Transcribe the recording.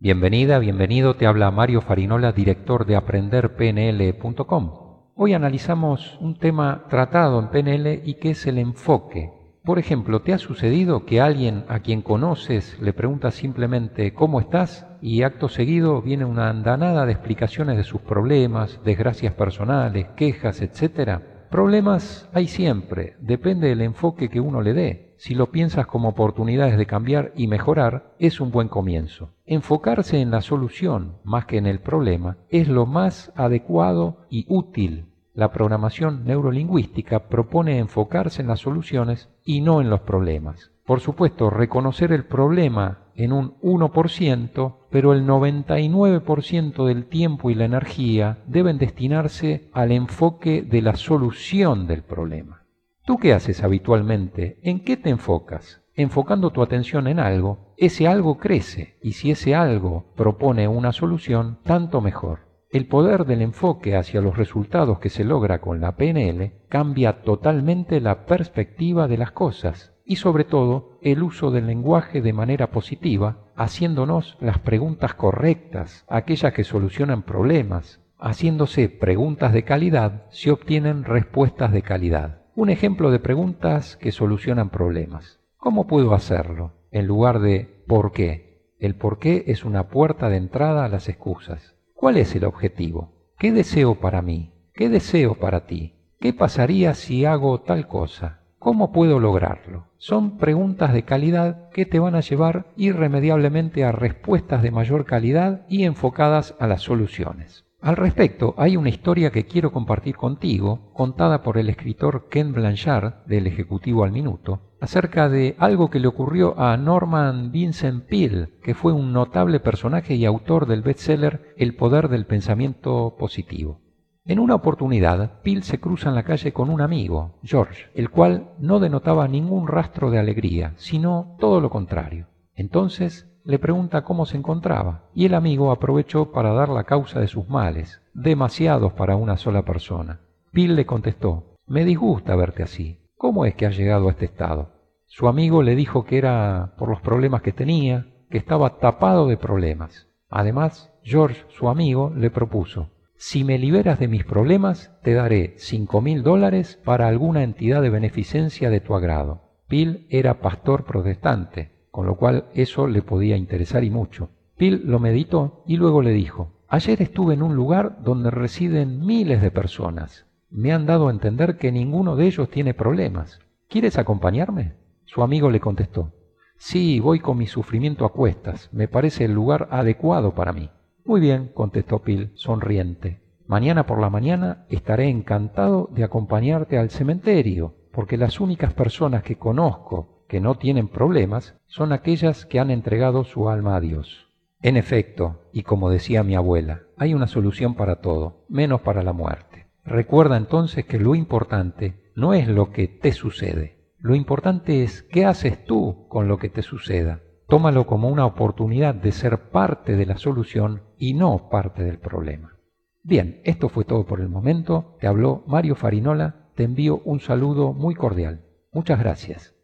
Bienvenida, bienvenido, te habla Mario Farinola, director de aprenderpnl.com. Hoy analizamos un tema tratado en PNL y que es el enfoque. Por ejemplo, ¿te ha sucedido que alguien a quien conoces le pregunta simplemente ¿cómo estás? y acto seguido viene una andanada de explicaciones de sus problemas, desgracias personales, quejas, etcétera? Problemas hay siempre, depende del enfoque que uno le dé si lo piensas como oportunidades de cambiar y mejorar, es un buen comienzo. Enfocarse en la solución más que en el problema es lo más adecuado y útil. La programación neurolingüística propone enfocarse en las soluciones y no en los problemas. Por supuesto, reconocer el problema en un 1%, pero el 99% del tiempo y la energía deben destinarse al enfoque de la solución del problema. ¿Tú qué haces habitualmente? ¿En qué te enfocas? Enfocando tu atención en algo, ese algo crece y si ese algo propone una solución, tanto mejor. El poder del enfoque hacia los resultados que se logra con la PNL cambia totalmente la perspectiva de las cosas y sobre todo el uso del lenguaje de manera positiva, haciéndonos las preguntas correctas, aquellas que solucionan problemas. Haciéndose preguntas de calidad se obtienen respuestas de calidad. Un ejemplo de preguntas que solucionan problemas. ¿Cómo puedo hacerlo? En lugar de ¿por qué? El por qué es una puerta de entrada a las excusas. ¿Cuál es el objetivo? ¿Qué deseo para mí? ¿Qué deseo para ti? ¿Qué pasaría si hago tal cosa? ¿Cómo puedo lograrlo? Son preguntas de calidad que te van a llevar irremediablemente a respuestas de mayor calidad y enfocadas a las soluciones. Al respecto, hay una historia que quiero compartir contigo, contada por el escritor Ken Blanchard, del Ejecutivo al Minuto, acerca de algo que le ocurrió a Norman Vincent Peale, que fue un notable personaje y autor del bestseller El poder del pensamiento positivo. En una oportunidad, Peale se cruza en la calle con un amigo, George, el cual no denotaba ningún rastro de alegría, sino todo lo contrario. Entonces le pregunta cómo se encontraba, y el amigo aprovechó para dar la causa de sus males, demasiados para una sola persona. Bill le contestó, me disgusta verte así. ¿Cómo es que has llegado a este estado? Su amigo le dijo que era por los problemas que tenía, que estaba tapado de problemas. Además, George, su amigo, le propuso, si me liberas de mis problemas, te daré cinco mil dólares para alguna entidad de beneficencia de tu agrado. Bill era pastor protestante, con lo cual eso le podía interesar y mucho. Bill lo meditó y luego le dijo, ayer estuve en un lugar donde residen miles de personas. Me han dado a entender que ninguno de ellos tiene problemas. ¿Quieres acompañarme? Su amigo le contestó, sí, voy con mi sufrimiento a cuestas. Me parece el lugar adecuado para mí. Muy bien, contestó Bill, sonriente. Mañana por la mañana estaré encantado de acompañarte al cementerio, porque las únicas personas que conozco que no tienen problemas son aquellas que han entregado su alma a Dios. En efecto, y como decía mi abuela, hay una solución para todo, menos para la muerte. Recuerda entonces que lo importante no es lo que te sucede, lo importante es qué haces tú con lo que te suceda. Tómalo como una oportunidad de ser parte de la solución y no parte del problema. Bien, esto fue todo por el momento. Te habló Mario Farinola. Te envío un saludo muy cordial. Muchas gracias.